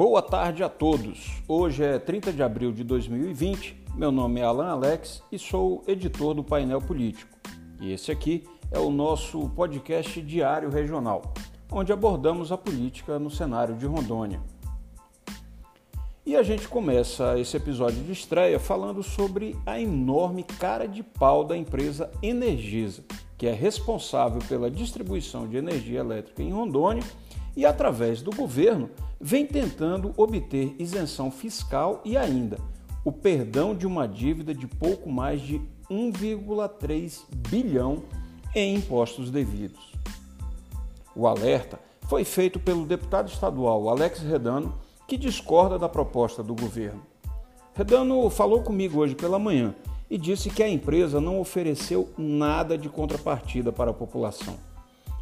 Boa tarde a todos. Hoje é 30 de abril de 2020. Meu nome é Alan Alex e sou editor do Painel Político. E esse aqui é o nosso podcast diário regional, onde abordamos a política no cenário de Rondônia. E a gente começa esse episódio de estreia falando sobre a enorme cara de pau da empresa Energisa, que é responsável pela distribuição de energia elétrica em Rondônia e, através do governo, vem tentando obter isenção fiscal e ainda o perdão de uma dívida de pouco mais de 1,3 bilhão em impostos devidos. O alerta foi feito pelo deputado estadual Alex Redano, que discorda da proposta do governo. Redano falou comigo hoje pela manhã e disse que a empresa não ofereceu nada de contrapartida para a população.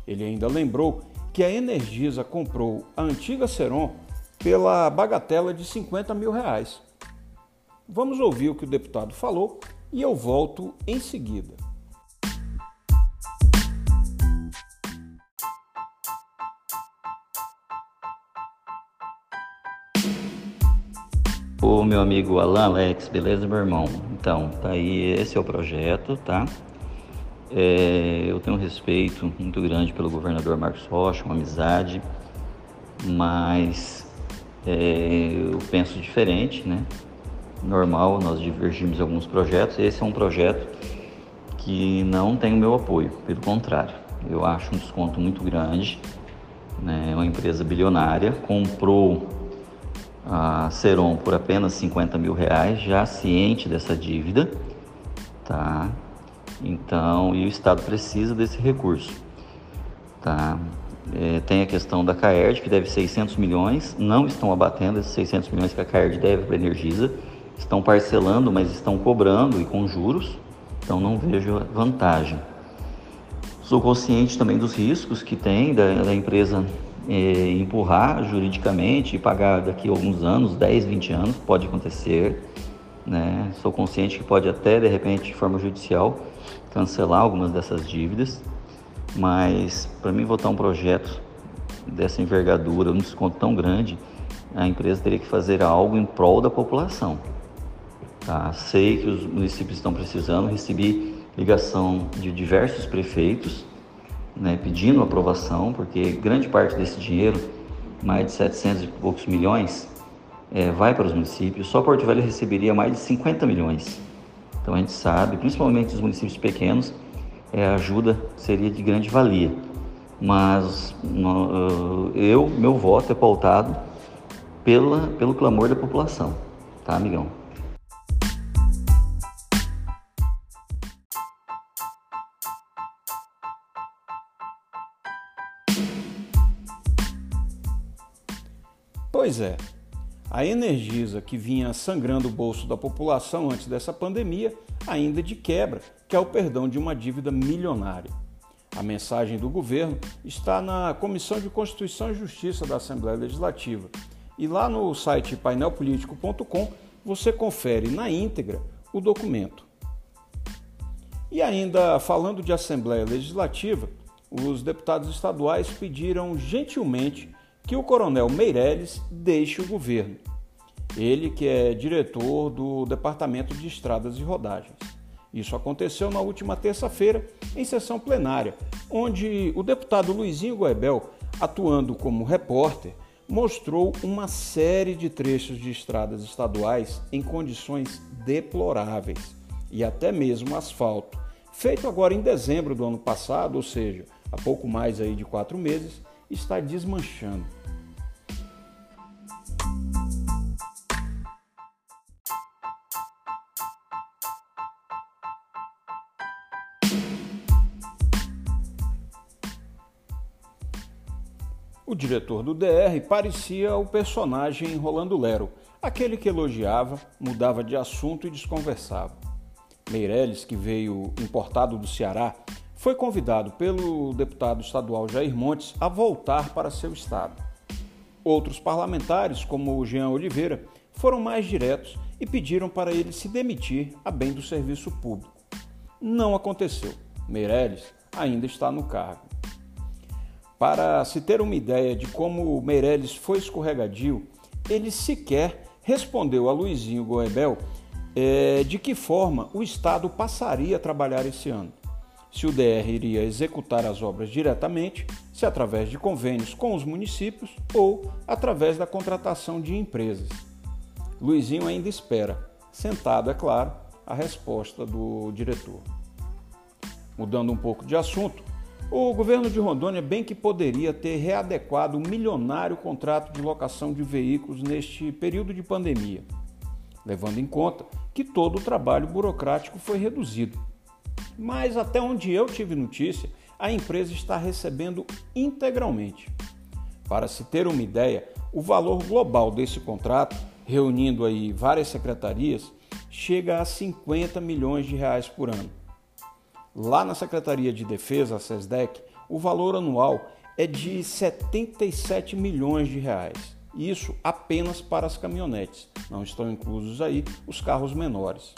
Ele ainda lembrou que a Energisa comprou a antiga Seron pela bagatela de 50 mil reais. Vamos ouvir o que o deputado falou e eu volto em seguida. Ô meu amigo Alan Alex, beleza meu irmão? Então, tá aí, esse é o projeto, tá? É, eu tenho um respeito muito grande pelo governador Marcos Rocha, uma amizade, mas é, eu penso diferente, né? Normal, nós divergimos em alguns projetos. Esse é um projeto que não tem o meu apoio, pelo contrário, eu acho um desconto muito grande. Né? Uma empresa bilionária comprou a Seron por apenas 50 mil reais, já ciente dessa dívida, tá? Então, e o Estado precisa desse recurso. Tá? É, tem a questão da CAERD, que deve 600 milhões, não estão abatendo esses 600 milhões que a CAERD deve para a Energisa, estão parcelando, mas estão cobrando e com juros, então não vejo vantagem. Sou consciente também dos riscos que tem da, da empresa é, empurrar juridicamente e pagar daqui a alguns anos, 10, 20 anos, pode acontecer. Né? Sou consciente que pode até, de repente, de forma judicial, cancelar algumas dessas dívidas, mas para mim votar um projeto dessa envergadura, um desconto tão grande, a empresa teria que fazer algo em prol da população. Tá? Sei que os municípios estão precisando, recebi ligação de diversos prefeitos né, pedindo aprovação, porque grande parte desse dinheiro, mais de 700 e poucos milhões, é, vai para os municípios. Só Porto Velho receberia mais de 50 milhões. Então a gente sabe, principalmente os municípios pequenos, é, a ajuda seria de grande valia. Mas no, eu, meu voto é pautado pela, pelo clamor da população, tá, amigão? Pois é, a Energisa, que vinha sangrando o bolso da população antes dessa pandemia, ainda de quebra, que é o perdão de uma dívida milionária. A mensagem do governo está na Comissão de Constituição e Justiça da Assembleia Legislativa. E lá no site painelpolitico.com você confere na íntegra o documento. E ainda falando de Assembleia Legislativa, os deputados estaduais pediram gentilmente que o coronel Meirelles deixe o governo. Ele que é diretor do Departamento de Estradas e Rodagens. Isso aconteceu na última terça-feira, em sessão plenária, onde o deputado Luizinho Goebel, atuando como repórter, mostrou uma série de trechos de estradas estaduais em condições deploráveis e até mesmo asfalto, feito agora em dezembro do ano passado, ou seja, há pouco mais aí de quatro meses, está desmanchando. O diretor do DR parecia o personagem Rolando Lero, aquele que elogiava, mudava de assunto e desconversava. Meirelles, que veio importado do Ceará, foi convidado pelo deputado estadual Jair Montes a voltar para seu estado. Outros parlamentares, como o Jean Oliveira, foram mais diretos e pediram para ele se demitir a bem do serviço público. Não aconteceu. Meirelles ainda está no cargo. Para se ter uma ideia de como Meirelles foi escorregadio, ele sequer respondeu a Luizinho Goebel é, de que forma o Estado passaria a trabalhar esse ano. Se o DR iria executar as obras diretamente, se através de convênios com os municípios ou através da contratação de empresas. Luizinho ainda espera, sentado, é claro, a resposta do diretor. Mudando um pouco de assunto, o governo de Rondônia bem que poderia ter readequado o milionário contrato de locação de veículos neste período de pandemia, levando em conta que todo o trabalho burocrático foi reduzido. Mas até onde eu tive notícia, a empresa está recebendo integralmente. Para se ter uma ideia, o valor global desse contrato, reunindo aí várias secretarias, chega a 50 milhões de reais por ano. Lá na Secretaria de Defesa, a SESDEC, o valor anual é de 77 milhões de reais. Isso apenas para as caminhonetes, não estão inclusos aí os carros menores.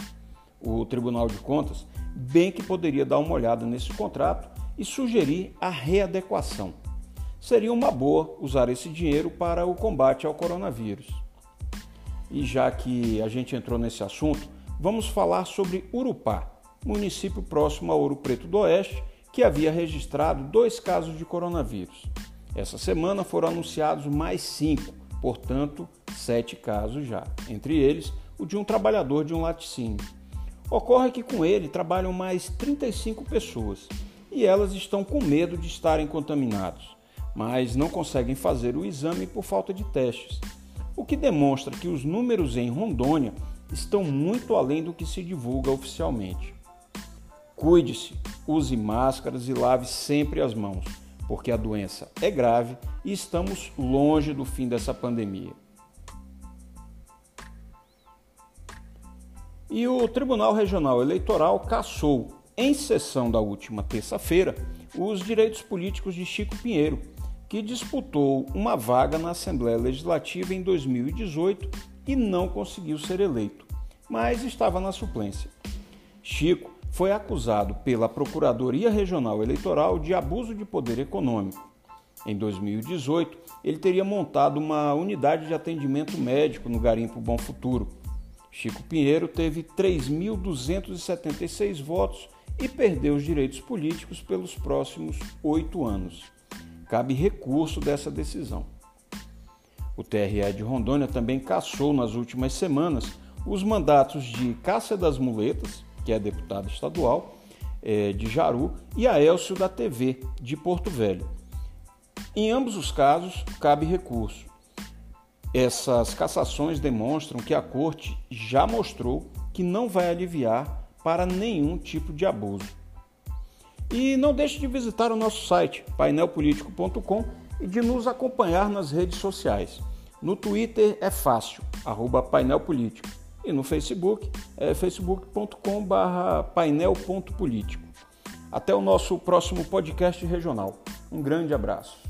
O Tribunal de Contas bem que poderia dar uma olhada nesse contrato e sugerir a readequação. Seria uma boa usar esse dinheiro para o combate ao coronavírus. E já que a gente entrou nesse assunto, vamos falar sobre Urupá, município próximo a Ouro Preto do Oeste, que havia registrado dois casos de coronavírus. Essa semana foram anunciados mais cinco, portanto, sete casos já, entre eles o de um trabalhador de um laticínio. Ocorre que com ele trabalham mais 35 pessoas e elas estão com medo de estarem contaminados, mas não conseguem fazer o exame por falta de testes, o que demonstra que os números em Rondônia estão muito além do que se divulga oficialmente. Cuide-se, use máscaras e lave sempre as mãos, porque a doença é grave e estamos longe do fim dessa pandemia. E o Tribunal Regional Eleitoral cassou, em sessão da última terça-feira, os direitos políticos de Chico Pinheiro, que disputou uma vaga na Assembleia Legislativa em 2018 e não conseguiu ser eleito, mas estava na suplência. Chico foi acusado pela Procuradoria Regional Eleitoral de abuso de poder econômico. Em 2018, ele teria montado uma unidade de atendimento médico no Garimpo Bom Futuro Chico Pinheiro teve 3.276 votos e perdeu os direitos políticos pelos próximos oito anos. Cabe recurso dessa decisão. O TRE de Rondônia também cassou nas últimas semanas os mandatos de Cássia das Muletas, que é deputada estadual é, de Jaru, e Aélcio da TV, de Porto Velho. Em ambos os casos, cabe recurso. Essas cassações demonstram que a Corte já mostrou que não vai aliviar para nenhum tipo de abuso. E não deixe de visitar o nosso site painelpolitico.com e de nos acompanhar nas redes sociais. No Twitter é fácil, arroba painelpolitico. E no Facebook é facebook.com painel.político. Até o nosso próximo podcast regional. Um grande abraço.